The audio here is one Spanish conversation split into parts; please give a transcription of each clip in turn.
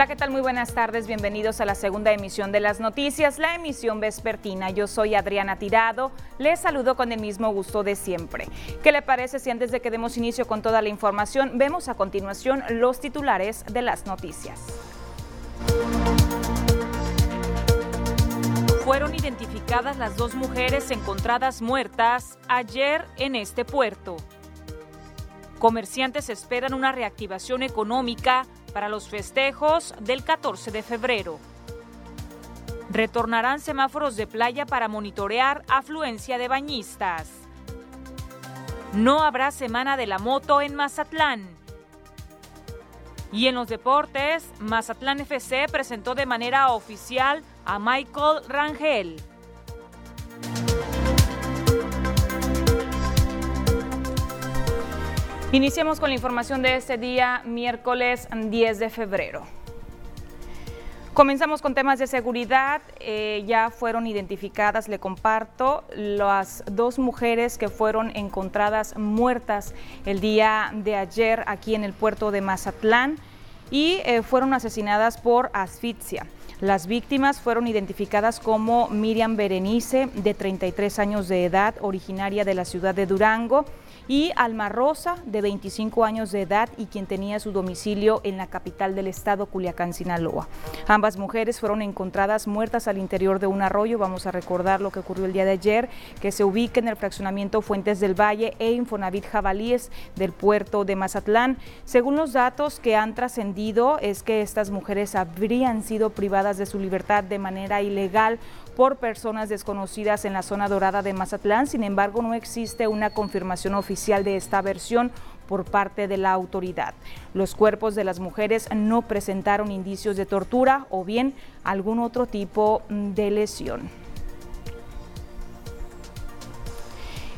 Hola, ¿qué tal? Muy buenas tardes. Bienvenidos a la segunda emisión de las noticias, la emisión vespertina. Yo soy Adriana Tirado. Les saludo con el mismo gusto de siempre. ¿Qué le parece si antes de que demos inicio con toda la información, vemos a continuación los titulares de las noticias? Fueron identificadas las dos mujeres encontradas muertas ayer en este puerto. Comerciantes esperan una reactivación económica para los festejos del 14 de febrero. Retornarán semáforos de playa para monitorear afluencia de bañistas. No habrá semana de la moto en Mazatlán. Y en los deportes, Mazatlán FC presentó de manera oficial a Michael Rangel. Iniciemos con la información de este día, miércoles 10 de febrero. Comenzamos con temas de seguridad. Eh, ya fueron identificadas, le comparto, las dos mujeres que fueron encontradas muertas el día de ayer aquí en el puerto de Mazatlán y eh, fueron asesinadas por asfixia. Las víctimas fueron identificadas como Miriam Berenice, de 33 años de edad, originaria de la ciudad de Durango, y Alma Rosa, de 25 años de edad y quien tenía su domicilio en la capital del estado, Culiacán, Sinaloa. Ambas mujeres fueron encontradas muertas al interior de un arroyo. Vamos a recordar lo que ocurrió el día de ayer, que se ubica en el fraccionamiento Fuentes del Valle e Infonavit Jabalíes del puerto de Mazatlán. Según los datos que han trascendido, es que estas mujeres habrían sido privadas de su libertad de manera ilegal por personas desconocidas en la zona dorada de Mazatlán. Sin embargo, no existe una confirmación oficial de esta versión por parte de la autoridad. Los cuerpos de las mujeres no presentaron indicios de tortura o bien algún otro tipo de lesión.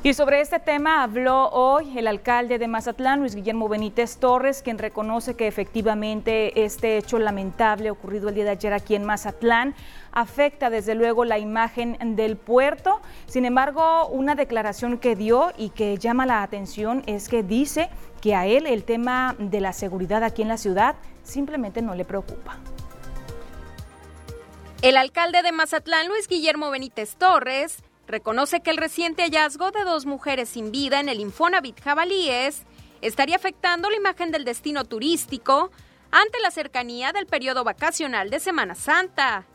Y sobre este tema habló hoy el alcalde de Mazatlán, Luis Guillermo Benítez Torres, quien reconoce que efectivamente este hecho lamentable ocurrido el día de ayer aquí en Mazatlán afecta desde luego la imagen del puerto. Sin embargo, una declaración que dio y que llama la atención es que dice que a él el tema de la seguridad aquí en la ciudad simplemente no le preocupa. El alcalde de Mazatlán, Luis Guillermo Benítez Torres, reconoce que el reciente hallazgo de dos mujeres sin vida en el Infonavit Jabalíes estaría afectando la imagen del destino turístico ante la cercanía del periodo vacacional de Semana Santa.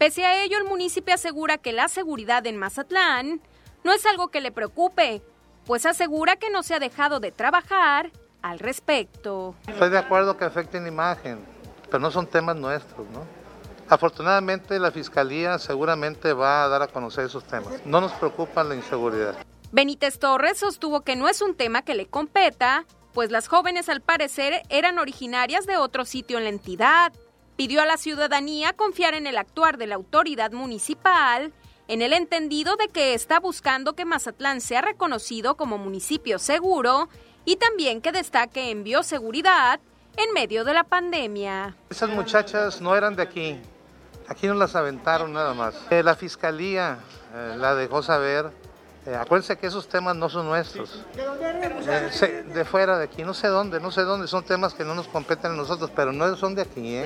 Pese a ello, el municipio asegura que la seguridad en Mazatlán no es algo que le preocupe, pues asegura que no se ha dejado de trabajar al respecto. Estoy de acuerdo que afecten imagen, pero no son temas nuestros, ¿no? Afortunadamente la Fiscalía seguramente va a dar a conocer esos temas. No nos preocupa la inseguridad. Benítez Torres sostuvo que no es un tema que le competa, pues las jóvenes al parecer eran originarias de otro sitio en la entidad. Pidió a la ciudadanía confiar en el actuar de la autoridad municipal, en el entendido de que está buscando que Mazatlán sea reconocido como municipio seguro y también que destaque en bioseguridad en medio de la pandemia. Esas muchachas no eran de aquí, Aquí no las aventaron nada más. Eh, la fiscalía eh, la dejó saber. Eh, acuérdense que esos temas no son nuestros. de fuera de aquí, no sé dónde, no sé dónde, son temas que no nos competen a nosotros, pero no son de aquí.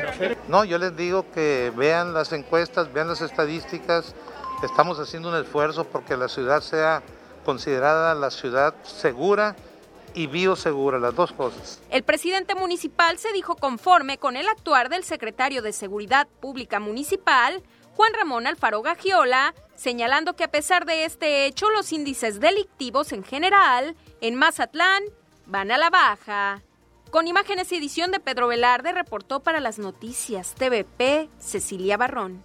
No, yo les digo que vean las encuestas, vean las estadísticas. Estamos haciendo un esfuerzo porque la ciudad sea considerada la ciudad segura y biosegura, las dos cosas. El presidente municipal se dijo conforme con el actuar del secretario de Seguridad Pública Municipal, Juan Ramón Alfaro Gagiola, señalando que a pesar de este hecho, los índices delictivos en general en Mazatlán van a la baja. Con imágenes y edición de Pedro Velarde, reportó para las noticias TVP Cecilia Barrón.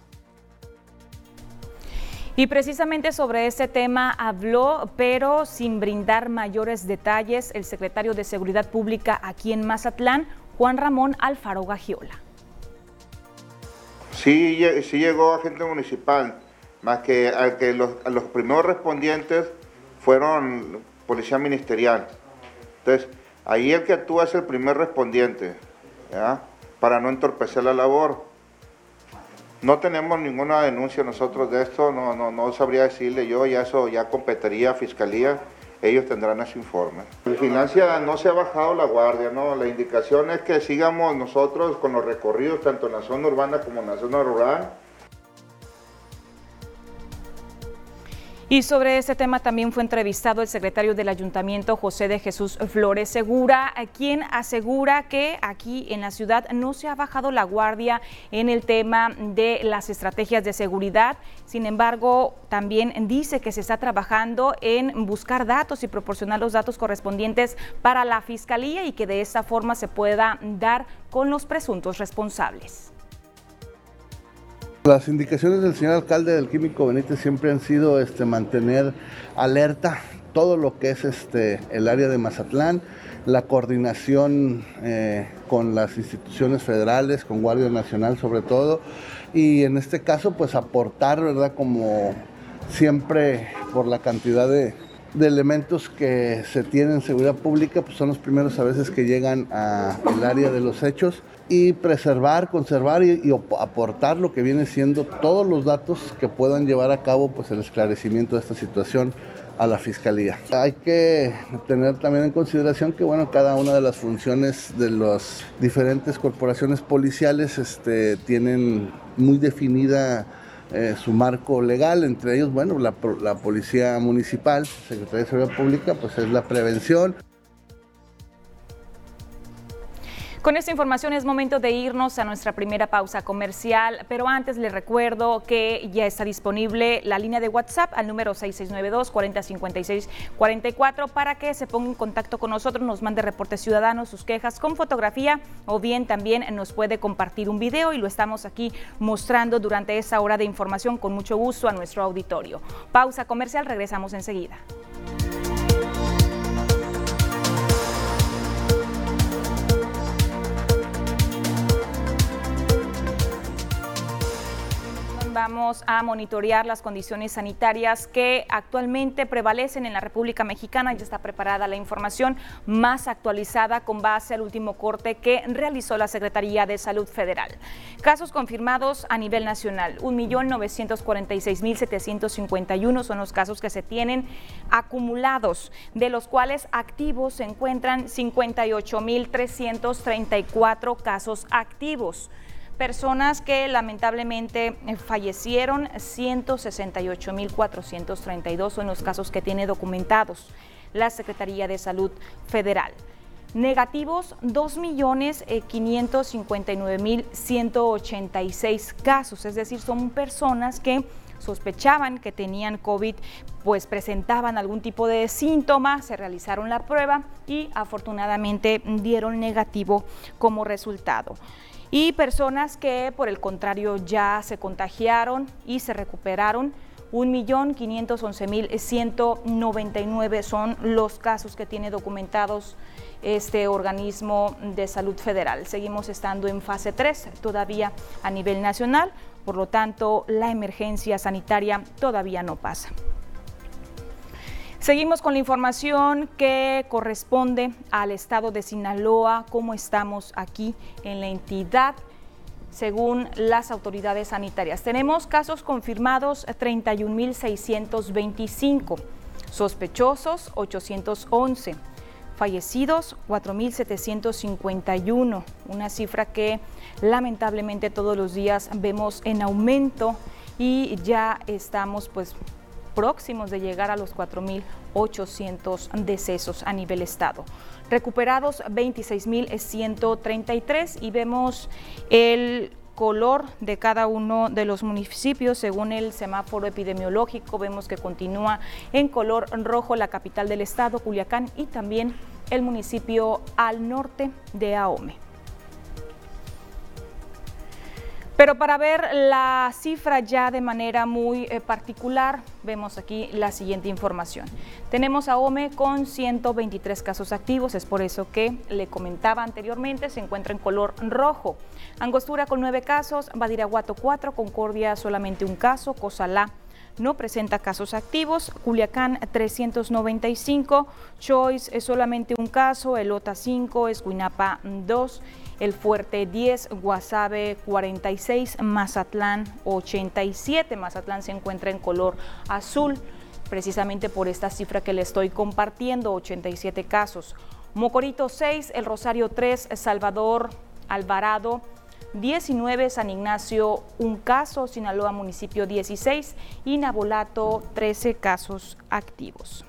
Y precisamente sobre este tema habló, pero sin brindar mayores detalles, el secretario de Seguridad Pública aquí en Mazatlán, Juan Ramón Alfaro Gagiola. Sí, sí llegó agente municipal, más que, que los, los primeros respondientes fueron policía ministerial. Entonces, ahí el que actúa es el primer respondiente, para no entorpecer la labor. No tenemos ninguna denuncia nosotros de esto, no, no, no sabría decirle yo, ya eso ya competiría a Fiscalía. ellos tendrán ese informe. Vigilancia no se ha bajado la guardia, ¿no? La indicación es que sigamos nosotros con los recorridos, tanto en la zona urbana como en la zona rural, Y sobre este tema también fue entrevistado el secretario del Ayuntamiento, José de Jesús Flores Segura, quien asegura que aquí en la ciudad no se ha bajado la guardia en el tema de las estrategias de seguridad. Sin embargo, también dice que se está trabajando en buscar datos y proporcionar los datos correspondientes para la Fiscalía y que de esta forma se pueda dar con los presuntos responsables. Las indicaciones del señor alcalde del Químico Benítez siempre han sido este, mantener alerta todo lo que es este, el área de Mazatlán, la coordinación eh, con las instituciones federales, con Guardia Nacional sobre todo, y en este caso pues aportar, ¿verdad? Como siempre por la cantidad de, de elementos que se tienen en seguridad pública, pues son los primeros a veces que llegan al área de los hechos y preservar, conservar y, aportar lo que viene siendo todos los datos que puedan llevar a cabo pues, el esclarecimiento de esta situación a la fiscalía. Hay que tener también en consideración que bueno, cada una de las funciones de las diferentes corporaciones policiales este, tienen muy definida eh, su marco legal, entre ellos, bueno, la, la Policía Municipal, Secretaría de Seguridad Pública, pues es la prevención. Con esta información es momento de irnos a nuestra primera pausa comercial, pero antes les recuerdo que ya está disponible la línea de WhatsApp al número 6692-405644 para que se ponga en contacto con nosotros, nos mande reportes ciudadanos, sus quejas con fotografía o bien también nos puede compartir un video y lo estamos aquí mostrando durante esa hora de información con mucho gusto a nuestro auditorio. Pausa comercial, regresamos enseguida. Vamos a monitorear las condiciones sanitarias que actualmente prevalecen en la República Mexicana. Ya está preparada la información más actualizada con base al último corte que realizó la Secretaría de Salud Federal. Casos confirmados a nivel nacional, 1.946.751 son los casos que se tienen acumulados, de los cuales activos se encuentran 58.334 casos activos personas que lamentablemente eh, fallecieron, 168.432 son los casos que tiene documentados la Secretaría de Salud Federal. Negativos, 2.559.186 casos, es decir, son personas que sospechaban que tenían COVID, pues presentaban algún tipo de síntoma, se realizaron la prueba y afortunadamente dieron negativo como resultado y personas que por el contrario ya se contagiaron y se recuperaron. 1.511.199 son los casos que tiene documentados este organismo de salud federal. Seguimos estando en fase 3 todavía a nivel nacional, por lo tanto la emergencia sanitaria todavía no pasa. Seguimos con la información que corresponde al estado de Sinaloa, cómo estamos aquí en la entidad según las autoridades sanitarias. Tenemos casos confirmados 31.625, sospechosos 811, fallecidos 4.751, una cifra que lamentablemente todos los días vemos en aumento y ya estamos pues próximos de llegar a los 4.800 decesos a nivel estado. Recuperados 26.133 y vemos el color de cada uno de los municipios según el semáforo epidemiológico. Vemos que continúa en color rojo la capital del estado, Culiacán, y también el municipio al norte de Ahome. Pero para ver la cifra ya de manera muy eh, particular, vemos aquí la siguiente información. Tenemos a OME con 123 casos activos, es por eso que le comentaba anteriormente, se encuentra en color rojo. Angostura con 9 casos, Badiraguato 4, Concordia solamente un caso, Cozalá no presenta casos activos, Culiacán 395, Choice es solamente un caso, Elota 5, Escuinapa 2 el Fuerte 10, Guasave 46, Mazatlán 87. Mazatlán se encuentra en color azul. precisamente por esta cifra que le estoy compartiendo, 87 casos. Mocorito 6, El Rosario 3, Salvador Alvarado 19, San Ignacio un caso, Sinaloa municipio 16 y Nabolato 13 casos activos.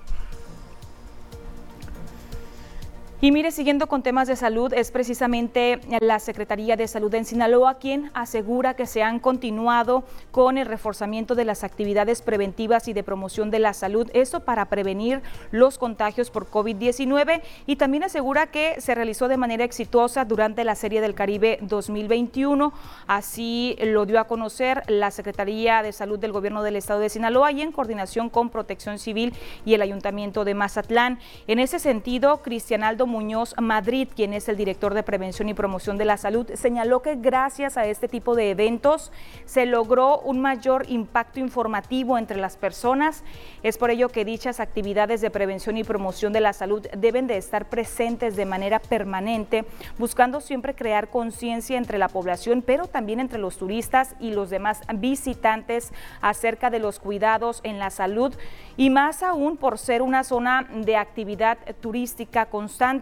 Y mire, siguiendo con temas de salud, es precisamente la Secretaría de Salud en Sinaloa quien asegura que se han continuado con el reforzamiento de las actividades preventivas y de promoción de la salud, eso para prevenir los contagios por COVID-19 y también asegura que se realizó de manera exitosa durante la Serie del Caribe 2021. Así lo dio a conocer la Secretaría de Salud del Gobierno del Estado de Sinaloa y en coordinación con Protección Civil y el Ayuntamiento de Mazatlán. En ese sentido, Cristian Aldo Muñoz Madrid, quien es el director de Prevención y Promoción de la Salud, señaló que gracias a este tipo de eventos se logró un mayor impacto informativo entre las personas. Es por ello que dichas actividades de prevención y promoción de la salud deben de estar presentes de manera permanente, buscando siempre crear conciencia entre la población, pero también entre los turistas y los demás visitantes acerca de los cuidados en la salud y más aún por ser una zona de actividad turística constante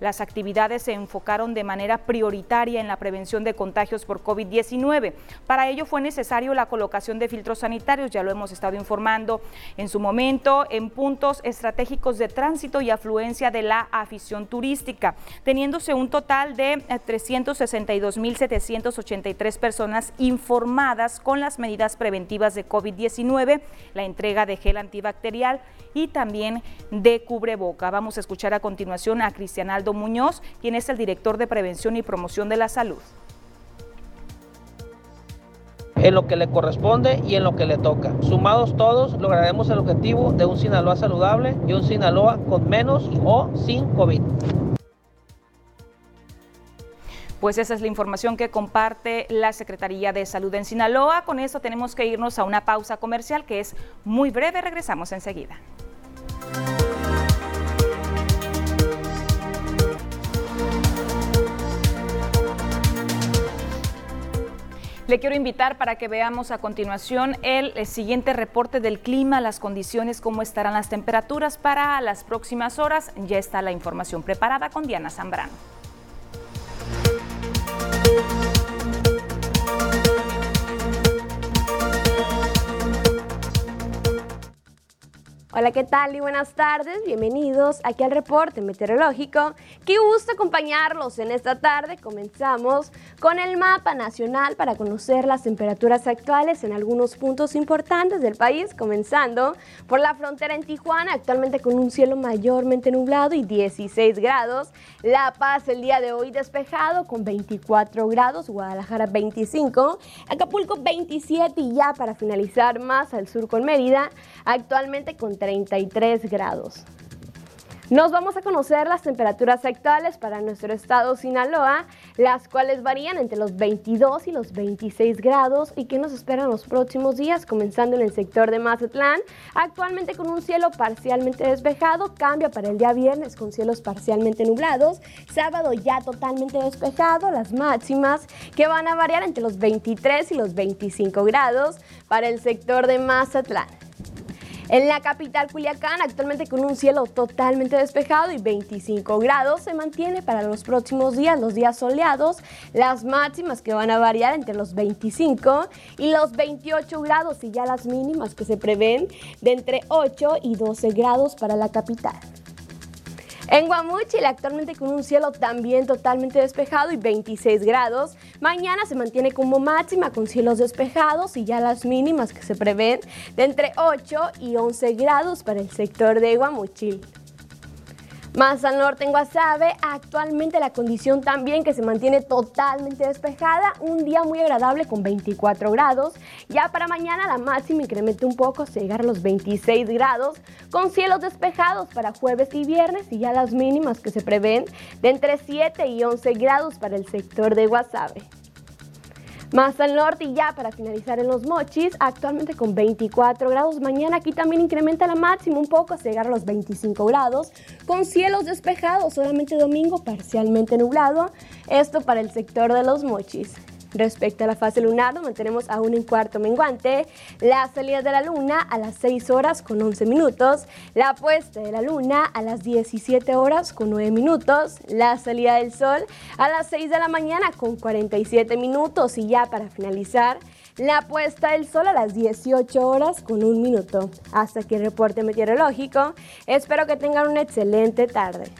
las actividades se enfocaron de manera prioritaria en la prevención de contagios por COVID-19. Para ello fue necesario la colocación de filtros sanitarios, ya lo hemos estado informando en su momento, en puntos estratégicos de tránsito y afluencia de la afición turística, teniéndose un total de 362.783 eh, personas informadas con las medidas preventivas de COVID-19, la entrega de gel antibacterial y también de cubreboca. Vamos a escuchar a continuación a Cristian Aldo Muñoz, quien es el director de Prevención y Promoción de la Salud. En lo que le corresponde y en lo que le toca. Sumados todos, lograremos el objetivo de un Sinaloa saludable y un Sinaloa con menos o sin COVID. Pues esa es la información que comparte la Secretaría de Salud en Sinaloa. Con eso tenemos que irnos a una pausa comercial que es muy breve. Regresamos enseguida. Le quiero invitar para que veamos a continuación el, siguiente reporte del clima, las condiciones, cómo estarán las temperaturas para las próximas horas. Ya está la información preparada con Diana Zambrano. Hola, ¿qué tal y buenas tardes? Bienvenidos aquí al reporte meteorológico. Qué gusto acompañarlos en esta tarde. Comenzamos con el mapa nacional para conocer las temperaturas actuales en algunos puntos importantes del país, comenzando por la frontera en Tijuana, actualmente con un cielo mayormente nublado y 16 grados. La Paz el día de hoy despejado con 24 grados, Guadalajara 25, Acapulco 27 y ya para finalizar más al sur con Mérida, actualmente con 33 grados. Nos vamos a conocer las temperaturas actuales para nuestro estado Sinaloa, las cuales varían entre los 22 y los 26 grados y que nos esperan los próximos días, comenzando en el sector de Mazatlán, actualmente con un cielo parcialmente despejado, cambia para el día viernes con cielos parcialmente nublados, sábado ya totalmente despejado, las máximas que van a variar entre los 23 y los 25 grados para el sector de Mazatlán. En la capital Culiacán, actualmente con un cielo totalmente despejado y 25 grados, se mantiene para los próximos días, los días soleados, las máximas que van a variar entre los 25 y los 28 grados y ya las mínimas que se prevén de entre 8 y 12 grados para la capital. En Guamúchil, actualmente con un cielo también totalmente despejado y 26 grados. Mañana se mantiene como máxima con cielos despejados y ya las mínimas que se prevén de entre 8 y 11 grados para el sector de Guamúchil. Más al norte en Guasave, actualmente la condición también que se mantiene totalmente despejada, un día muy agradable con 24 grados. Ya para mañana la máxima incrementa un poco, se a los 26 grados, con cielos despejados para jueves y viernes y ya las mínimas que se prevén de entre 7 y 11 grados para el sector de Guasave. Más al norte y ya para finalizar en los mochis, actualmente con 24 grados. Mañana aquí también incrementa la máxima un poco hasta llegar a los 25 grados, con cielos despejados, solamente domingo parcialmente nublado. Esto para el sector de los mochis. Respecto a la fase lunar, nos mantenemos aún en cuarto menguante. La salida de la luna a las 6 horas con 11 minutos. La puesta de la luna a las 17 horas con 9 minutos. La salida del sol a las 6 de la mañana con 47 minutos. Y ya para finalizar, la puesta del sol a las 18 horas con 1 minuto. Hasta aquí el reporte meteorológico. Espero que tengan una excelente tarde.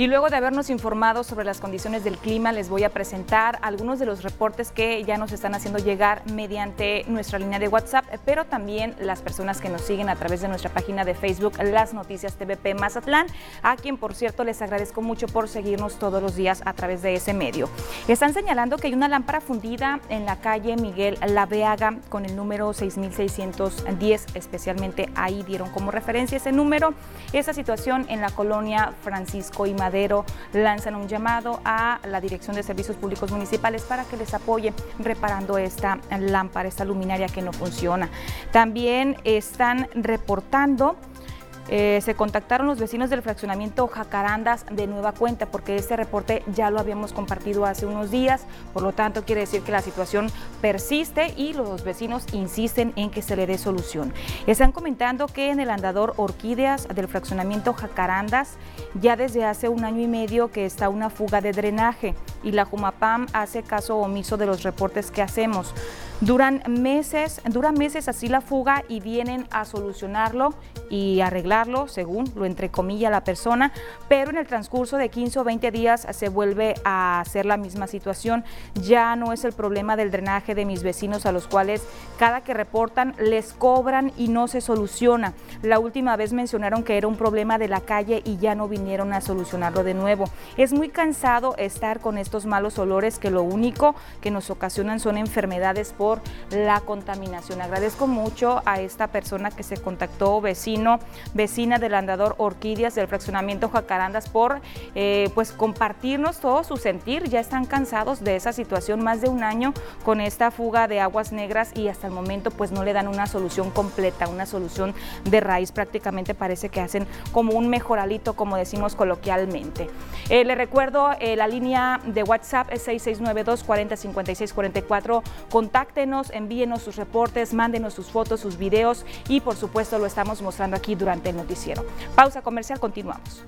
Y luego de habernos informado sobre las condiciones del clima, les voy a presentar algunos de los reportes que ya nos están haciendo llegar mediante nuestra línea de WhatsApp, pero también las personas que nos siguen a través de nuestra página de Facebook, Las Noticias TVP Mazatlán, a quien por cierto les agradezco mucho por seguirnos todos los días a través de ese medio. Están señalando que hay una lámpara fundida en la calle Miguel Laveaga con el número 6610, especialmente ahí dieron como referencia ese número. Esa situación en la colonia Francisco y Madrid lanzan un llamado a la Dirección de Servicios Públicos Municipales para que les apoye reparando esta lámpara, esta luminaria que no funciona. También están reportando eh, se contactaron los vecinos del fraccionamiento Jacarandas de nueva cuenta porque este reporte ya lo habíamos compartido hace unos días, por lo tanto quiere decir que la situación persiste y los vecinos insisten en que se le dé solución. Están comentando que en el andador Orquídeas del fraccionamiento Jacarandas ya desde hace un año y medio que está una fuga de drenaje y la Jumapam hace caso omiso de los reportes que hacemos. Duran meses, duran meses así la fuga y vienen a solucionarlo y arreglarlo, según lo entrecomilla la persona, pero en el transcurso de 15 o 20 días se vuelve a hacer la misma situación. Ya no es el problema del drenaje de mis vecinos a los cuales cada que reportan les cobran y no se soluciona. La última vez mencionaron que era un problema de la calle y ya no vinieron a solucionarlo de nuevo. Es muy cansado estar con estos malos olores que lo único que nos ocasionan son enfermedades por la contaminación. Agradezco mucho a esta persona que se contactó, vecino, vecina del andador Orquídeas del fraccionamiento Jacarandas, por eh, pues compartirnos todo su sentir. Ya están cansados de esa situación, más de un año con esta fuga de aguas negras y hasta el momento pues no le dan una solución completa, una solución de raíz. Prácticamente parece que hacen como un mejoralito, como decimos coloquialmente. Eh, le recuerdo, eh, la línea de WhatsApp es 6692 40 56 44. Contacte envíenos sus reportes, mándenos sus fotos, sus videos y por supuesto lo estamos mostrando aquí durante el noticiero. Pausa comercial, continuamos.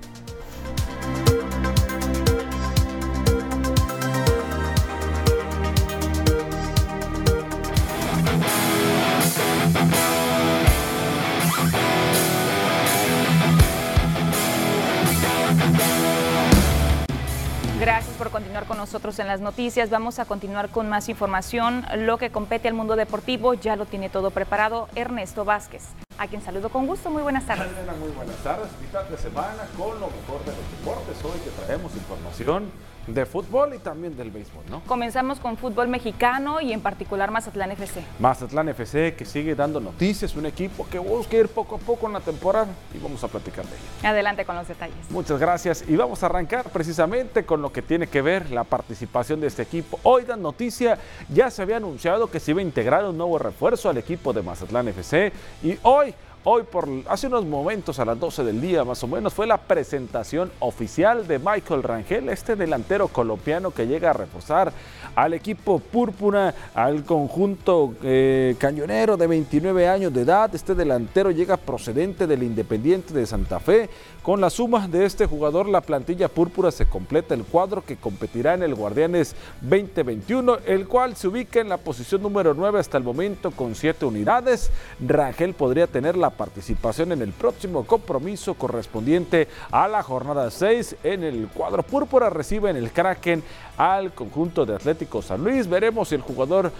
Gracias por continuar con nosotros en las noticias. Vamos a continuar con más información. Lo que compete al mundo deportivo ya lo tiene todo preparado Ernesto Vázquez, a quien saludo con gusto. Muy buenas tardes. Muy buenas tardes. Mitad de semana con lo mejor de los deportes. Hoy que traemos información de fútbol y también del béisbol, ¿no? Comenzamos con fútbol mexicano y en particular Mazatlán FC. Mazatlán FC que sigue dando noticias, un equipo que busca ir poco a poco en la temporada y vamos a platicar de ello. Adelante con los detalles. Muchas gracias y vamos a arrancar precisamente con lo que tiene que ver la participación de este equipo. Hoy dan noticia, ya se había anunciado que se iba a integrar un nuevo refuerzo al equipo de Mazatlán FC y hoy Hoy, por hace unos momentos, a las 12 del día más o menos, fue la presentación oficial de Michael Rangel, este delantero colombiano que llega a reforzar al equipo púrpura, al conjunto eh, cañonero de 29 años de edad. Este delantero llega procedente del Independiente de Santa Fe. Con la suma de este jugador, la plantilla púrpura se completa el cuadro que competirá en el Guardianes 2021, el cual se ubica en la posición número 9 hasta el momento con 7 unidades. Rangel podría tener la participación en el próximo compromiso correspondiente a la jornada 6 en el cuadro púrpura. Recibe en el Kraken al conjunto de Atlético San Luis. Veremos si el jugador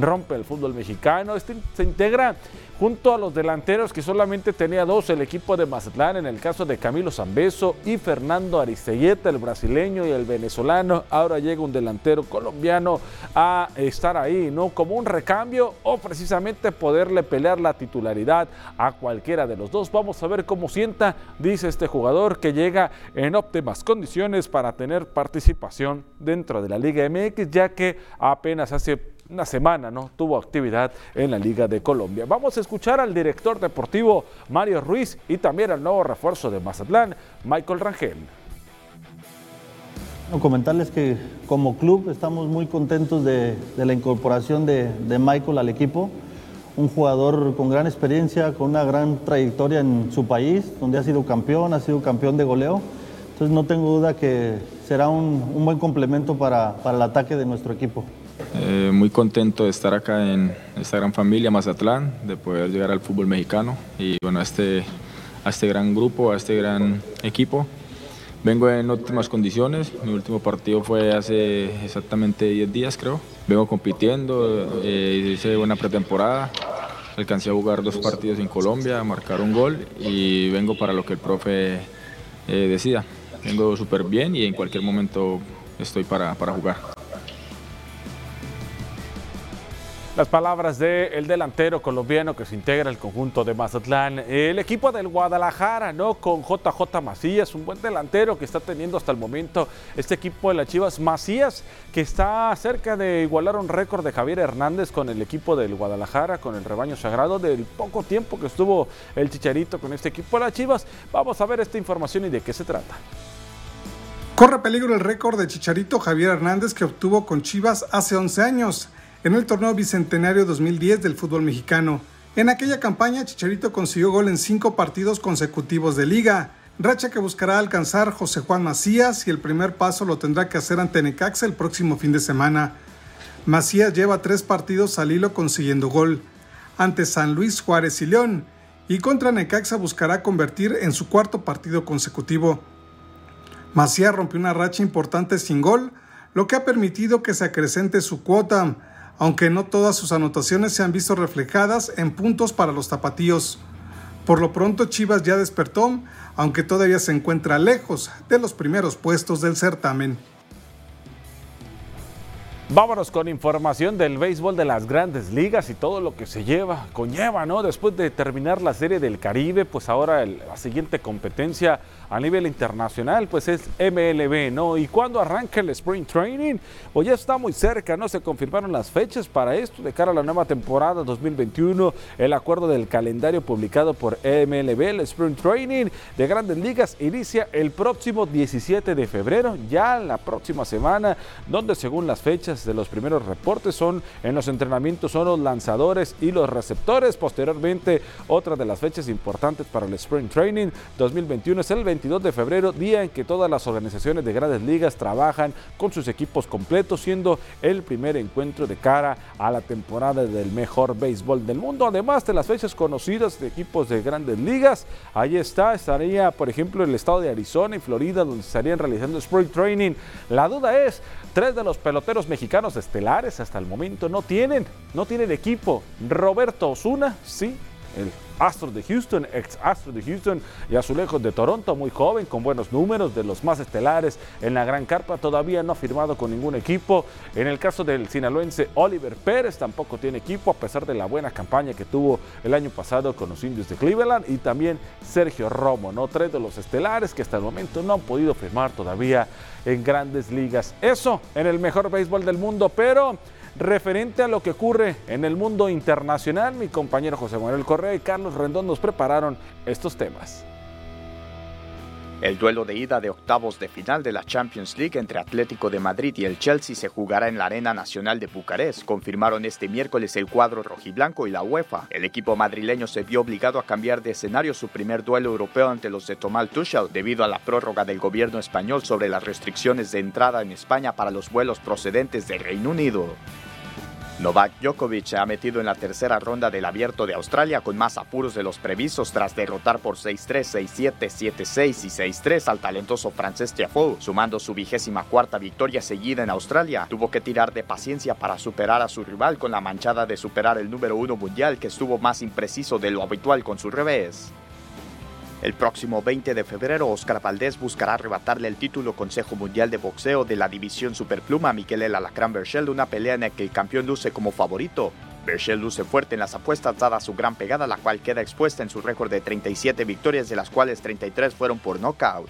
rompe el fútbol mexicano. Este se integra junto a los delanteros que solamente tenía dos el equipo de Mazatlán, en el caso de Camilo Zambeso y Fernando Aristeguieta, el brasileño y el venezolano. Ahora llega un delantero colombiano a estar ahí, ¿no? Como un recambio o precisamente poderle pelear la titularidad a cualquiera de los dos. Vamos a ver cómo sienta, dice este jugador que llega en óptimas condiciones para tener participación dentro de la Liga MX, ya que apenas hace una semana, ¿no? Tuvo actividad en la Liga de Colombia. Vamos a escuchar al director deportivo Mario Ruiz y también al nuevo refuerzo de Mazatlán, Michael Rangel. comentarles que como club estamos muy contentos de, la incorporación de Michael al equipo un jugador con gran experiencia, con una gran trayectoria en su país, donde ha sido campeón, ha sido campeón de goleo. Entonces no tengo duda que será un, buen complemento para, el ataque de nuestro equipo. Eh, muy contento de estar acá en esta gran familia Mazatlán, de poder llegar al fútbol mexicano y bueno, a este, a este gran grupo, a este gran equipo. Vengo en óptimas condiciones, mi último partido fue hace exactamente 10 días creo. Vengo compitiendo, eh, hice buena pretemporada, alcancé a jugar dos partidos en Colombia, marcar un gol y vengo para lo que el profe eh, decida. Vengo súper bien y en cualquier momento estoy para, para jugar. Las palabras del delantero colombiano que se integra al conjunto de Mazatlán. El equipo del Guadalajara, ¿no? Con JJ Macías, un buen delantero que está teniendo hasta el momento este equipo de las Chivas. Macías, que está cerca de igualar un récord de Javier Hernández con el equipo del Guadalajara, con el rebaño sagrado, del poco tiempo que estuvo el Chicharito con este equipo de las Chivas. Vamos a ver esta información y de qué se trata. Corre peligro el récord de Chicharito Javier Hernández que obtuvo con Chivas hace 11 años en el torneo bicentenario 2010 del fútbol mexicano. En aquella campaña, Chicharito consiguió gol en cinco partidos consecutivos de liga, racha que buscará alcanzar José Juan Macías y el primer paso lo tendrá que hacer ante Necaxa el próximo fin de semana. Macías lleva tres partidos al hilo consiguiendo gol, ante San Luis Juárez y León, y contra Necaxa buscará convertir en su cuarto partido consecutivo. Macías rompió una racha importante sin gol, lo que ha permitido que se acrecente su cuota, aunque no todas sus anotaciones se han visto reflejadas en puntos para los tapatíos. Por lo pronto Chivas ya despertó, aunque todavía se encuentra lejos de los primeros puestos del certamen. Vámonos con información del béisbol de las grandes ligas y todo lo que se lleva, conlleva, ¿no? Después de terminar la serie del Caribe, pues ahora la siguiente competencia a nivel internacional, pues es MLB, ¿no? Y cuando arranca el Spring Training, pues ya está muy cerca, ¿no? Se confirmaron las fechas para esto de cara a la nueva temporada 2021, el acuerdo del calendario publicado por MLB, el Spring Training de grandes ligas, inicia el próximo 17 de febrero, ya la próxima semana, donde según las fechas de los primeros reportes son en los entrenamientos son los lanzadores y los receptores. Posteriormente, otra de las fechas importantes para el Spring Training 2021 es el 22 de febrero, día en que todas las organizaciones de grandes ligas trabajan con sus equipos completos, siendo el primer encuentro de cara a la temporada del mejor béisbol del mundo. Además de las fechas conocidas de equipos de grandes ligas, ahí está, estaría por ejemplo el estado de Arizona y Florida donde estarían realizando Spring Training. La duda es, tres de los peloteros mexicanos estelares hasta el momento no tienen, no tienen equipo. Roberto Osuna, sí, el Astro de Houston, ex Astro de Houston y Azulejos de Toronto, muy joven, con buenos números, de los más estelares en la Gran Carpa, todavía no ha firmado con ningún equipo. En el caso del sinaloense Oliver Pérez, tampoco tiene equipo, a pesar de la buena campaña que tuvo el año pasado con los indios de Cleveland. Y también Sergio Romo, ¿no? Tres de los estelares que hasta el momento no han podido firmar todavía en grandes ligas. Eso en el mejor béisbol del mundo, pero referente a lo que ocurre en el mundo internacional. Mi compañero José Manuel Correa y Carlos Rendón nos prepararon estos temas. El duelo de ida de octavos de final de la Champions League entre Atlético de Madrid y el Chelsea se jugará en la Arena Nacional de Bucarest, confirmaron este miércoles el cuadro rojiblanco y la UEFA. El equipo madrileño se vio obligado a cambiar de escenario su primer duelo europeo ante los de Tomás Tuchel debido a la prórroga del gobierno español sobre las restricciones de entrada en España para los vuelos procedentes del Reino Unido. Novak Djokovic ha metido en la tercera ronda del Abierto de Australia con más apuros de los previstos tras derrotar por 6-3, 6-7, 7-6 y 6-3 al talentoso francés Tiafoe, sumando su vigésima cuarta victoria seguida en Australia. Tuvo que tirar de paciencia para superar a su rival con la manchada de superar el número uno mundial que estuvo más impreciso de lo habitual con su revés. El próximo 20 de febrero, Oscar Valdés buscará arrebatarle el título Consejo Mundial de Boxeo de la división Superpluma a Miquel El Alacrán Berchel, una pelea en la que el campeón luce como favorito. Berchel luce fuerte en las apuestas dada su gran pegada, la cual queda expuesta en su récord de 37 victorias, de las cuales 33 fueron por nocaut.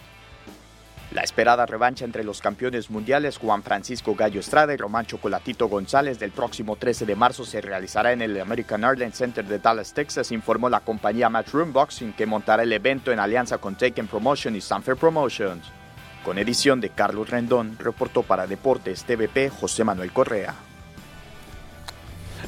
La esperada revancha entre los campeones mundiales Juan Francisco Gallo Estrada y Román Chocolatito González del próximo 13 de marzo se realizará en el American Airlines Center de Dallas, Texas, informó la compañía Matchroom Boxing que montará el evento en alianza con Taken Promotion y Sanfer Promotions. Con edición de Carlos Rendón, reportó para Deportes TVP José Manuel Correa.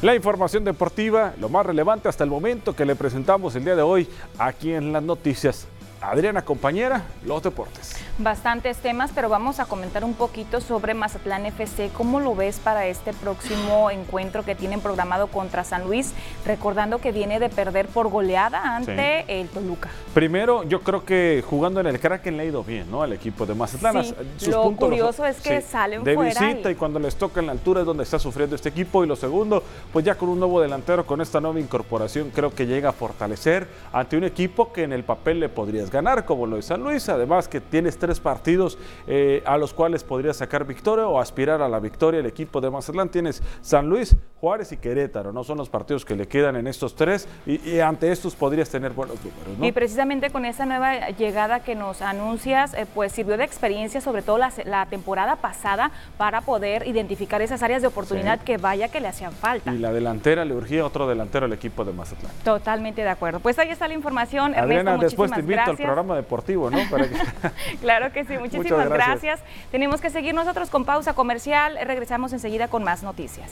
La información deportiva, lo más relevante hasta el momento que le presentamos el día de hoy aquí en las noticias Adriana, compañera, los deportes. Bastantes temas, pero vamos a comentar un poquito sobre Mazatlán FC. ¿Cómo lo ves para este próximo encuentro que tienen programado contra San Luis? Recordando que viene de perder por goleada ante el Toluca. Primero, yo creo que jugando en el Kraken le ha ido bien, ¿no? Al equipo de Mazatlán. Sí, lo curioso es que salen de fuera. De visita y... cuando les toca en la altura es donde está sufriendo este equipo. Y lo segundo, pues ya con un nuevo delantero, con esta nueva incorporación, creo que llega a fortalecer ante un equipo que en el papel le podrías ganar, como lo de San Luis. Además que tienes tres partidos eh, a los cuales podrías sacar victoria o aspirar a la victoria el equipo de Mazatlán. Tienes San Luis, Juárez y Querétaro, ¿no? Son los partidos que le quedan en estos tres y, ante estos podrías tener buenos números, ¿no? Y precisamente con esa nueva llegada que nos anuncias, eh, pues sirvió de experiencia, sobre todo la, la, temporada pasada, para poder identificar esas áreas de oportunidad que vaya que le hacían falta. Y la delantera le urgía otro delantero al equipo de Mazatlán. Totalmente de acuerdo. Pues ahí está la información. Adriana, Ernesto, después te invito gracias. al programa deportivo, ¿no? Para que... claro que sí, muchísimas gracias. gracias. Tenemos que seguir nosotros con pausa comercial. Regresamos enseguida con más noticias.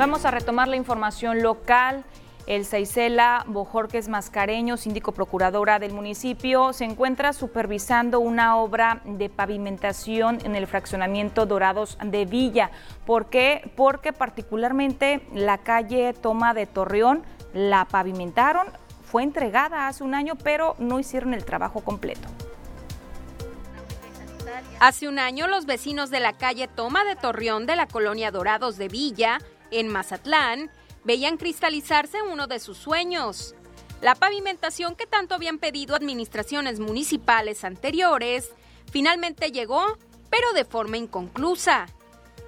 Vamos a retomar la información local. El Seisela Bojorques Mascareño, síndico procuradora del municipio, se encuentra supervisando una obra de pavimentación en el fraccionamiento Dorados de Villa. ¿Por qué? Porque particularmente la calle Toma de Torreón la pavimentaron, fue entregada hace un año, pero no hicieron el trabajo completo. Hace un año los vecinos de la calle Toma de Torreón de la colonia Dorados de Villa, en Mazatlán, veían cristalizarse uno de sus sueños. La pavimentación que tanto habían pedido administraciones municipales anteriores, finalmente llegó, pero de forma inconclusa.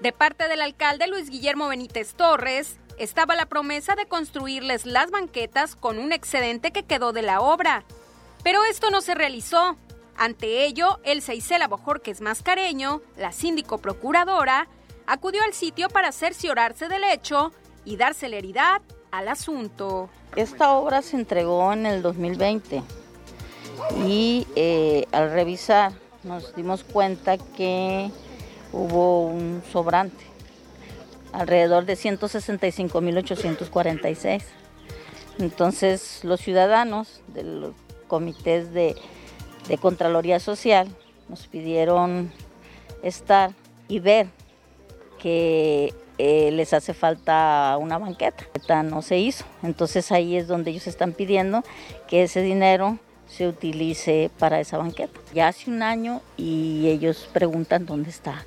De parte del alcalde Luis Guillermo Benítez Torres, estaba la promesa de construirles las banquetas con un excedente que quedó de la obra. Pero esto no se realizó. Ante ello, el Seisela Bojorques Mascareño, la síndico procuradora, acudió al sitio para cerciorarse del hecho y dar celeridad al asunto. Esta obra se entregó en el 2020 y eh, al revisar nos dimos cuenta que hubo un sobrante, alrededor de 165.846. Entonces los ciudadanos de los comités de, de Contraloría Social nos pidieron estar y ver que eh, les hace falta una banqueta. Esta no se hizo. Entonces ahí es donde ellos están pidiendo que ese dinero se utilice para esa banqueta. Ya hace un año y ellos preguntan dónde está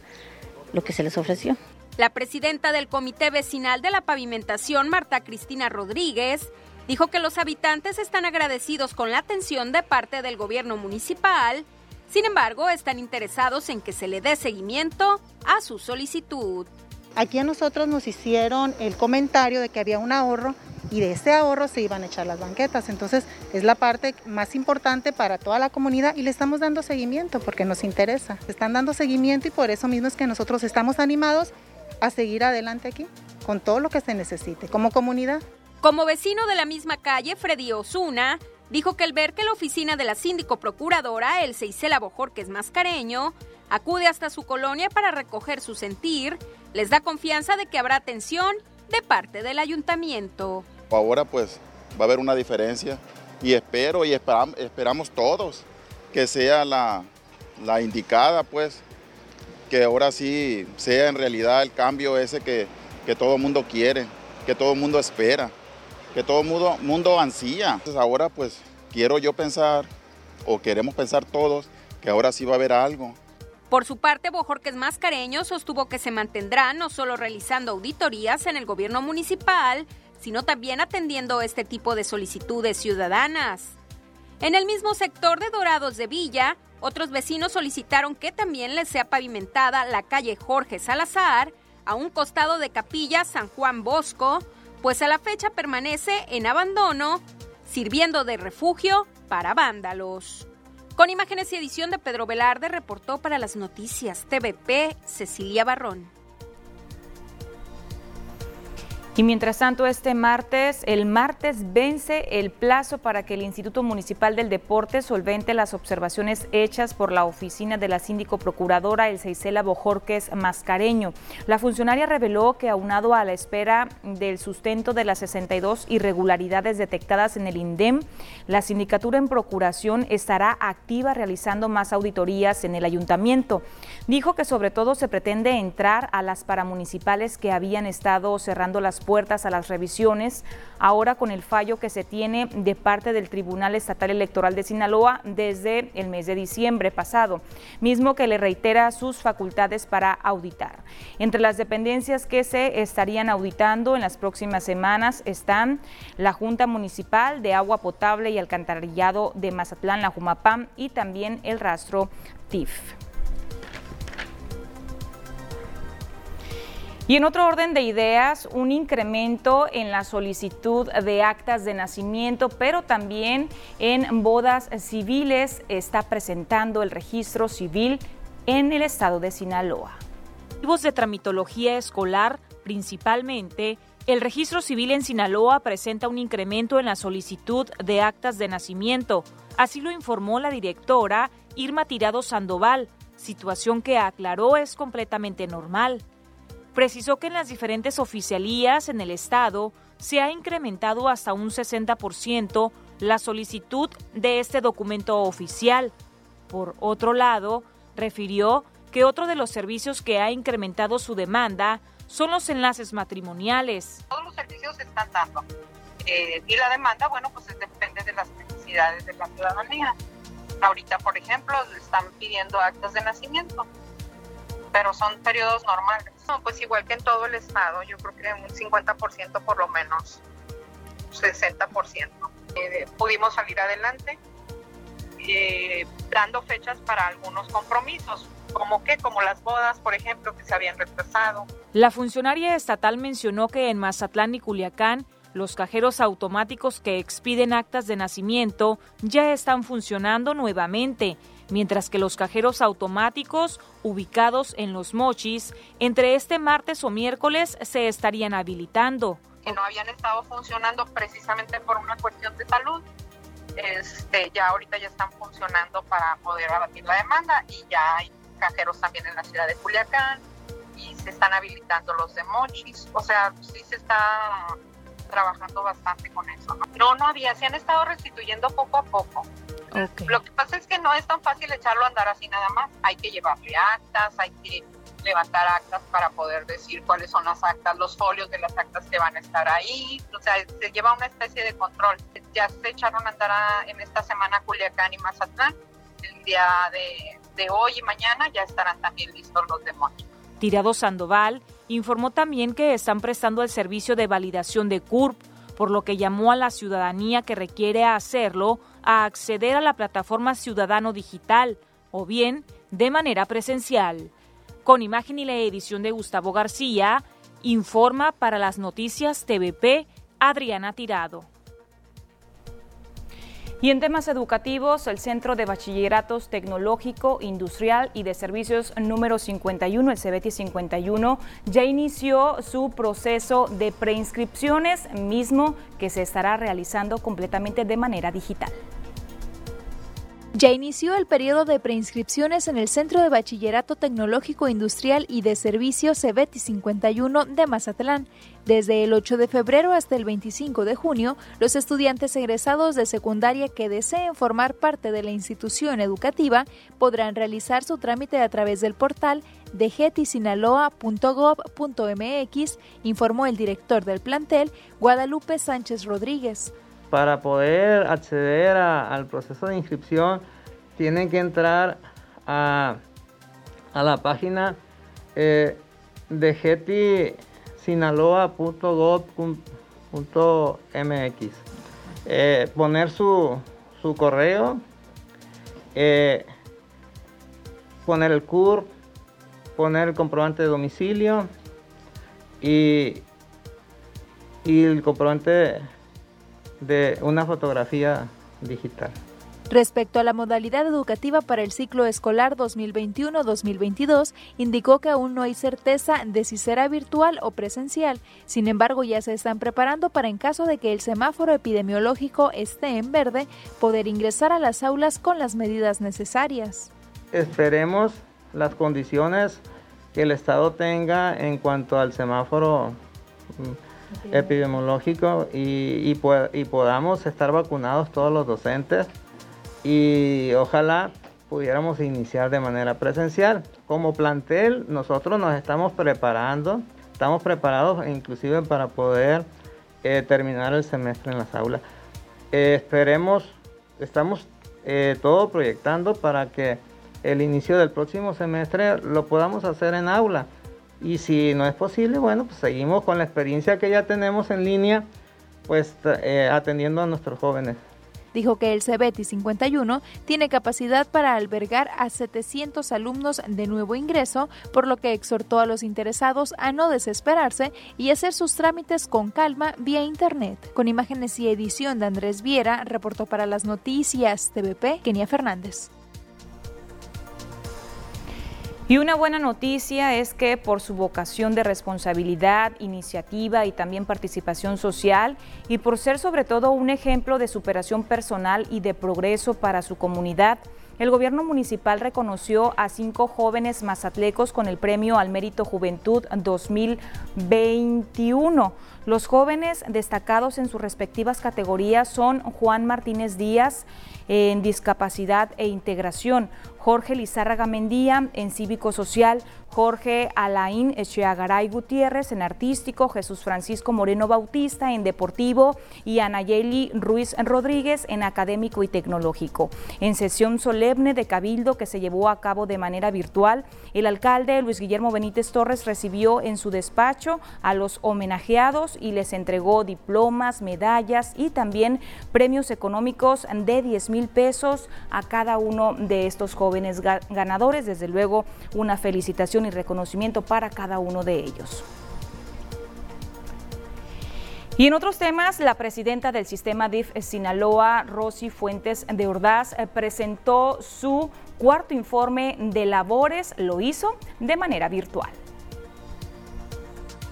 lo que se les ofreció. La presidenta del Comité Vecinal de la Pavimentación, Marta Cristina Rodríguez, dijo que los habitantes están agradecidos con la atención de parte del gobierno municipal, sin embargo, están interesados en que se le dé seguimiento a su solicitud. Aquí a nosotros nos hicieron el comentario de que había un ahorro y de ese ahorro se iban a echar las banquetas. Entonces es la parte más importante para toda la comunidad y le estamos dando seguimiento porque nos interesa. Están dando seguimiento y por eso mismo es que nosotros estamos animados a seguir adelante aquí con todo lo que se necesite como comunidad. Como vecino de la misma calle, Freddy Osuna, dijo que el ver que la oficina de la síndico procuradora, el Seisela Bojorques Mascareño, acude hasta su colonia para recoger su sentir, les da confianza de que habrá atención de parte del ayuntamiento. Ahora pues va a haber una diferencia y espero y esperamos, todos que sea la, indicada pues, que ahora sí sea en realidad el cambio ese que, que todo el mundo quiere, que todo el mundo espera, que todo el mundo, mundo ansía. Ahora pues quiero yo pensar, o queremos pensar todos, que ahora sí va a haber algo, por su parte, Bojorques Mascareño sostuvo que se mantendrá no solo realizando auditorías en el gobierno municipal, sino también atendiendo este tipo de solicitudes ciudadanas. En el mismo sector de Dorados de Villa, otros vecinos solicitaron que también les sea pavimentada la calle Jorge Salazar, a un costado de Capilla San Juan Bosco, pues a la fecha permanece en abandono, sirviendo de refugio para vándalos. Con imágenes y edición de Pedro Velarde, reportó para las noticias TVP Cecilia Barrón. Y mientras tanto, este martes, el martes vence el plazo para que el Instituto Municipal del Deporte solvente las observaciones hechas por la oficina de la síndico procuradora El Seisela Bojorques Mascareño. La funcionaria reveló que aunado a la espera del sustento de las 62 irregularidades detectadas en el INDEM, la sindicatura en procuración estará activa realizando más auditorías en el ayuntamiento. Dijo que sobre todo se pretende entrar a las paramunicipales que habían estado cerrando las puertas a las revisiones, ahora con el fallo que se tiene de parte del Tribunal Estatal Electoral de Sinaloa desde el mes de diciembre pasado, mismo que le reitera sus facultades para auditar. Entre las dependencias que se estarían auditando en las próximas semanas están la Junta Municipal de Agua Potable y Alcantarillado de Mazatlán, la Jumapam, y también el rastro TIF. Y en otro orden de ideas, un incremento en la solicitud de actas de nacimiento, pero también en bodas civiles está presentando el registro civil en el estado de Sinaloa. de tramitología escolar, principalmente, el registro civil en Sinaloa presenta un incremento en la solicitud de actas de nacimiento. Así lo informó la directora Irma Tirado Sandoval, situación que aclaró es completamente normal precisó que en las diferentes oficialías en el Estado se ha incrementado hasta un 60% la solicitud de este documento oficial. Por otro lado, refirió que otro de los servicios que ha incrementado su demanda son los enlaces matrimoniales. Todos los servicios se están dando. Eh, y la demanda, bueno, pues depende de las necesidades de la ciudadanía. Ahorita, por ejemplo, están pidiendo actas de nacimiento, pero son periodos normales no, pues igual que en todo el estado, yo creo que un 50% por lo menos, 60%. Eh, pudimos salir adelante eh, dando fechas para algunos compromisos, como que, como las bodas, por ejemplo, que se habían retrasado. La funcionaria estatal mencionó que en Mazatlán y Culiacán los cajeros automáticos que expiden actas de nacimiento ya están funcionando nuevamente mientras que los cajeros automáticos ubicados en los mochis entre este martes o miércoles se estarían habilitando. Que no habían estado funcionando precisamente por una cuestión de salud. Este, ya ahorita ya están funcionando para poder abatir la demanda y ya hay cajeros también en la ciudad de Culiacán y se están habilitando los de mochis. O sea, sí se está trabajando bastante con eso. ¿no? no, no había, se han estado restituyendo poco a poco. Lo que pasa es que no es tan fácil echarlo a andar así nada más. Hay que llevarle actas, hay que levantar actas para poder decir cuáles son las actas, los folios de las actas que van a estar ahí. O sea, se lleva una especie de control. Ya se echaron a andar en esta semana Culiacán y Mazatlán. El día de, de hoy y mañana ya estarán también listos los demonios. Tirado Sandoval informó también que están prestando el servicio de validación de CURP, por lo que llamó a la ciudadanía que requiere hacerlo a acceder a la plataforma Ciudadano Digital o bien de manera presencial. Con imagen y la edición de Gustavo García, informa para las noticias TVP Adriana Tirado. Y en temas educativos, el Centro de Bachilleratos Tecnológico, Industrial y de Servicios número 51, el CBT 51, ya inició su proceso de preinscripciones, mismo que se estará realizando completamente de manera digital. Ya inició el periodo de preinscripciones en el Centro de Bachillerato Tecnológico Industrial y de Servicios CEBETI 51 de Mazatlán. Desde el 8 de febrero hasta el 25 de junio, los estudiantes egresados de secundaria que deseen formar parte de la institución educativa podrán realizar su trámite a través del portal de getisinaloa.gov.mx, informó el director del plantel, Guadalupe Sánchez Rodríguez para poder acceder al proceso de inscripción tienen que entrar a, la página eh, de. Eh, poner su, correo, eh, poner el CUR, poner el comprobante de domicilio y y el comprobante de una fotografía digital. Respecto a la modalidad educativa para el ciclo escolar 2021-2022, indicó que aún no hay certeza de si será virtual o presencial. Sin embargo, ya se están preparando para en caso de que el semáforo epidemiológico esté en verde, poder ingresar a las aulas con las medidas necesarias. Esperemos las condiciones que el Estado tenga en cuanto al semáforo mm, epidemiológico y, y podamos estar vacunados todos los docentes y ojalá pudiéramos iniciar de manera presencial. Como plantel, nosotros nos estamos preparando, estamos preparados inclusive para poder eh, terminar el semestre en las aulas. Eh, esperemos, estamos eh, todo proyectando para que el inicio del próximo semestre lo podamos hacer en aula. Y si no es posible, bueno, pues seguimos con la experiencia que ya tenemos en línea, pues atendiendo a nuestros jóvenes dijo que el CEBETI 51 tiene capacidad para albergar a 700 alumnos de nuevo ingreso, por lo que exhortó a los interesados a no desesperarse y hacer sus trámites con calma vía Internet. Con imágenes y edición de Andrés Viera, reportó para las noticias TVP Kenia Fernández. Y una buena noticia es que por su vocación de responsabilidad, iniciativa y también participación social, y por ser sobre todo un ejemplo de superación personal y de progreso para su comunidad, el gobierno municipal reconoció a cinco jóvenes mazatlecos con el Premio al Mérito Juventud 2021. Los jóvenes destacados en sus respectivas categorías son Juan Martínez Díaz en discapacidad e integración, Jorge Lizárraga Mendía en Cívico Social, Jorge Alain Echeagaray Gutiérrez en Artístico, Jesús Francisco Moreno Bautista en Deportivo y Anayeli Ruiz Rodríguez en Académico y Tecnológico. En sesión solemne de Cabildo que se llevó a cabo de manera virtual, el alcalde Luis Guillermo Benítez Torres recibió en su despacho a los homenajeados y les entregó diplomas, medallas y también premios económicos de 10 mil pesos a cada uno de estos jóvenes ganadores. Desde luego, una felicitación y reconocimiento para cada uno de ellos. Y en otros temas, la presidenta del sistema DIF Sinaloa, Rosy Fuentes de Ordaz, eh, presentó su cuarto informe de labores, lo hizo de manera virtual.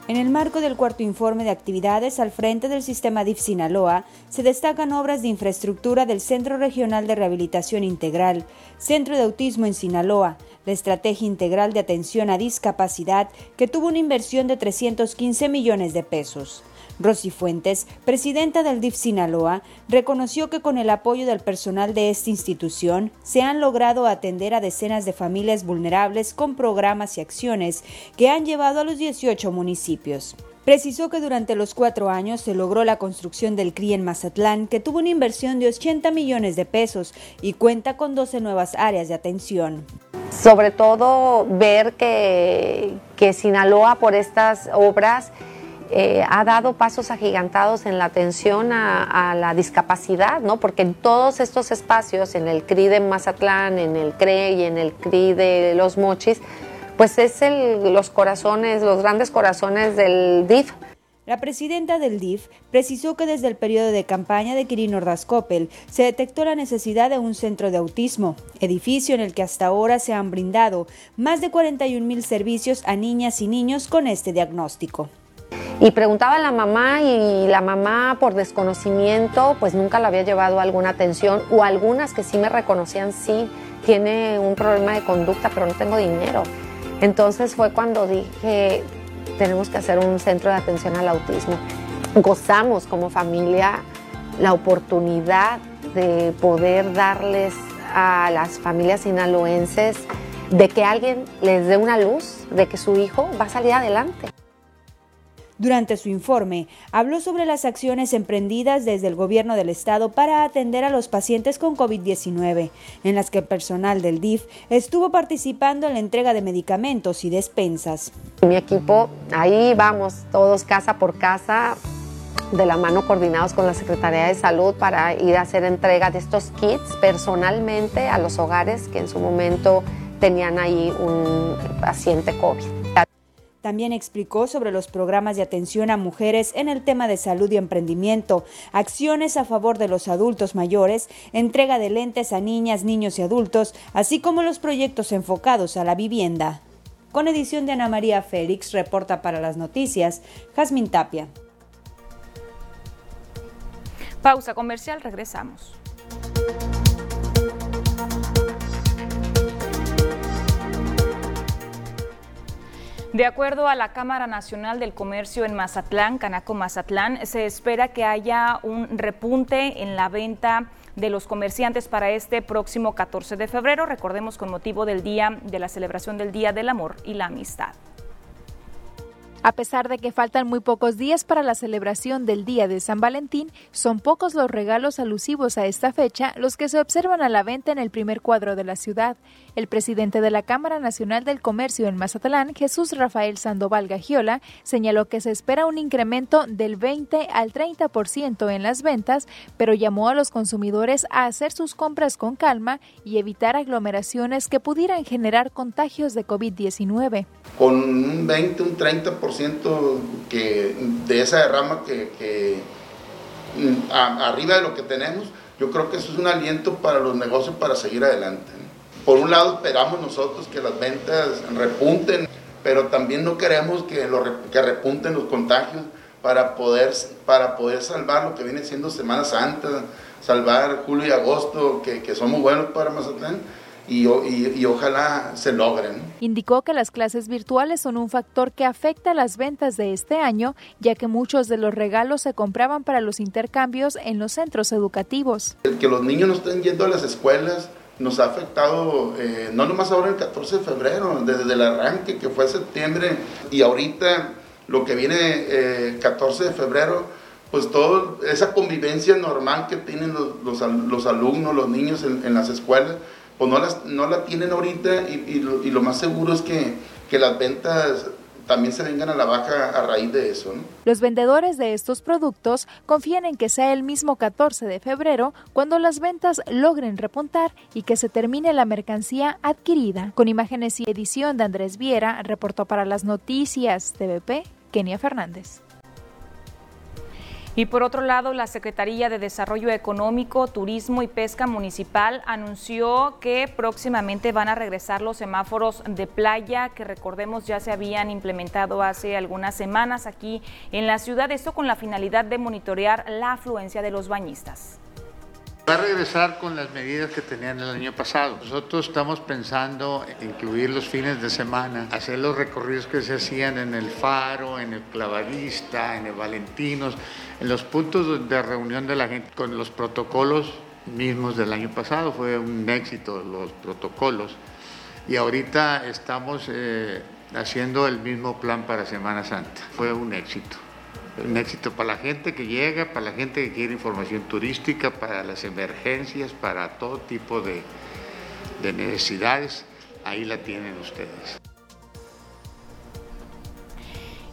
En el marco del cuarto informe de actividades al frente del sistema DIF Sinaloa, se destacan obras de infraestructura del Centro Regional de Rehabilitación Integral, Centro de Autismo en Sinaloa, la Estrategia Integral de Atención a Discapacidad, que tuvo una inversión de 315 millones de pesos. Rosy Fuentes, presidenta del DIF Sinaloa, reconoció que con el apoyo del personal de esta institución se han logrado atender a decenas de familias vulnerables con programas y acciones que han llevado a los 18 municipios. Precisó que durante los cuatro años se logró la construcción del CRI en Mazatlán, que tuvo una inversión de 80 millones de pesos y cuenta con 12 nuevas áreas de atención. Sobre todo ver que, que Sinaloa por estas obras eh, ha dado pasos agigantados en la atención a, la discapacidad, ¿no? Porque en todos estos espacios, en el CRI de Mazatlán, en el CRE y en el CRI de Los Mochis, pues es el, los corazones, los grandes corazones del DIF. La presidenta del DIF precisó que desde el periodo de campaña de Quirino Ordaz se detectó la necesidad de un centro de autismo, edificio en el que hasta ahora se han brindado más de 41 mil servicios a niñas y niños con este diagnóstico. Y preguntaba a la mamá y la mamá por desconocimiento pues nunca la había llevado a alguna atención o algunas que sí me reconocían, sí, tiene un problema de conducta pero no tengo dinero. Entonces fue cuando dije, tenemos que hacer un centro de atención al autismo. Gozamos como familia la oportunidad de poder darles a las familias sinaloenses de que alguien les dé una luz, de que su hijo va a salir adelante. Durante su informe, habló sobre las acciones emprendidas desde el gobierno del estado para atender a los pacientes con COVID-19, en las que el personal del DIF estuvo participando en la entrega de medicamentos y despensas. Mi equipo, ahí vamos, todos casa por casa, de la mano coordinados con la Secretaría de Salud para ir a hacer entrega de estos kits personalmente a los hogares que en su momento tenían ahí un paciente COVID. También explicó sobre los programas de atención a mujeres en el tema de salud y emprendimiento, acciones a favor de los adultos mayores, entrega de lentes a niñas, niños y adultos, así como los proyectos enfocados a la vivienda. Con edición de Ana María Félix, reporta para las noticias Jazmín Tapia. Pausa comercial, regresamos. De acuerdo a la Cámara Nacional del Comercio en Mazatlán, Canaco Mazatlán, se espera que haya un repunte en la venta de los comerciantes para este próximo 14 de febrero, recordemos con motivo del día de la celebración del Día del Amor y la Amistad. A pesar de que faltan muy pocos días para la celebración del Día de San Valentín, son pocos los regalos alusivos a esta fecha los que se observan a la venta en el primer cuadro de la ciudad. El presidente de la Cámara Nacional del Comercio en Mazatlán, Jesús Rafael Sandoval Gagiola, señaló que se espera un incremento del 20 al 30% en las ventas, pero llamó a los consumidores a hacer sus compras con calma y evitar aglomeraciones que pudieran generar contagios de COVID-19. Con un 20, un 30% que, de esa derrama que, mm, arriba de lo que tenemos, yo creo que eso es un aliento para los negocios para seguir adelante. Por un lado esperamos nosotros que las ventas repunten, pero también no queremos que, lo, que repunten los contagios para poder, para poder salvar lo que viene siendo Semana Santa, salvar julio y agosto, que, que somos buenos para Mazatlán y, ojalá se logren. Indicó que las clases virtuales son un factor que afecta las ventas de este año, ya que muchos de los regalos se compraban para los intercambios en los centros educativos. El que los niños no estén yendo a las escuelas nos ha afectado, eh, no nomás ahora el 14 de febrero, desde el arranque que fue septiembre y ahorita lo que viene eh, 14 de febrero, pues toda esa convivencia normal que tienen los, los, alumnos, los niños en las escuelas, pues no, las, no la tienen ahorita y, lo, más seguro es que, que, las ventas también se vengan a la baja a raíz de eso. Los vendedores de estos productos confían en que sea el mismo 14 de febrero cuando las ventas logren repuntar y que se termine la mercancía adquirida. Con imágenes y edición de Andrés Viera, reportó para las noticias TVP, Kenia Fernández. Y por otro lado, la Secretaría de Desarrollo Económico, Turismo y Pesca Municipal anunció que próximamente van a regresar los semáforos de playa que recordemos ya se habían implementado hace algunas semanas aquí en la ciudad, esto con la finalidad de monitorear la afluencia de los bañistas. Va a regresar con las medidas que tenían el año pasado. Nosotros estamos pensando en incluir los fines de semana, hacer los recorridos que se hacían en el Faro, en el Clavadista, en el Valentinos, en los puntos de reunión de la gente con los protocolos mismos del año pasado. Fue un éxito los protocolos. Y ahorita estamos eh, haciendo el mismo plan para Semana Santa. Fue un éxito un éxito para la gente que llega, para la gente que quiere información turística, para las emergencias, para todo tipo de, de necesidades. Ahí la tienen ustedes.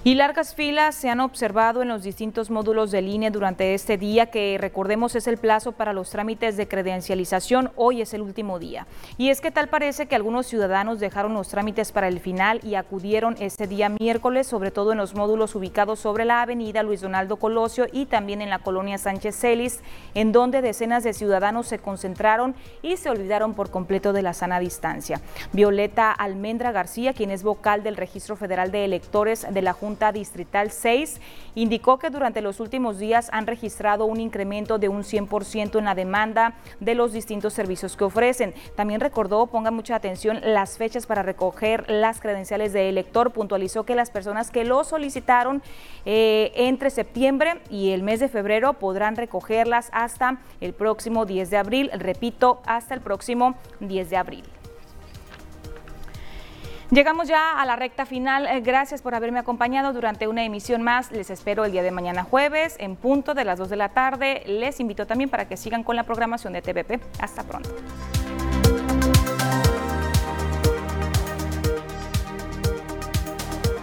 Y largas filas se han observado en los distintos módulos de línea durante este día, que recordemos es el plazo para los trámites de credencialización. Hoy es el último día. Y es que tal parece que algunos ciudadanos dejaron los trámites para el final y acudieron este día miércoles, sobre todo en los módulos ubicados sobre la avenida Luis Donaldo Colosio y también en la colonia Sánchez Celis, en donde decenas de ciudadanos se concentraron y se olvidaron por completo de la sana distancia. Violeta Almendra García, quien es vocal del Registro Federal de Electores de la Junta Distrital 6 indicó que durante los últimos días han registrado un incremento de un 100% en la demanda de los distintos servicios que ofrecen. También recordó, ponga mucha atención, las fechas para recoger las credenciales de elector. Puntualizó que las personas que lo solicitaron eh, entre septiembre y el mes de febrero podrán recogerlas hasta el próximo 10 de abril. Repito, hasta el próximo 10 de abril. Llegamos ya a la recta final. Eh, gracias por haberme acompañado durante una emisión más. Les espero el día de mañana jueves en punto de las 2 de la tarde. Les invito también para que sigan con la programación de TVP. Hasta pronto.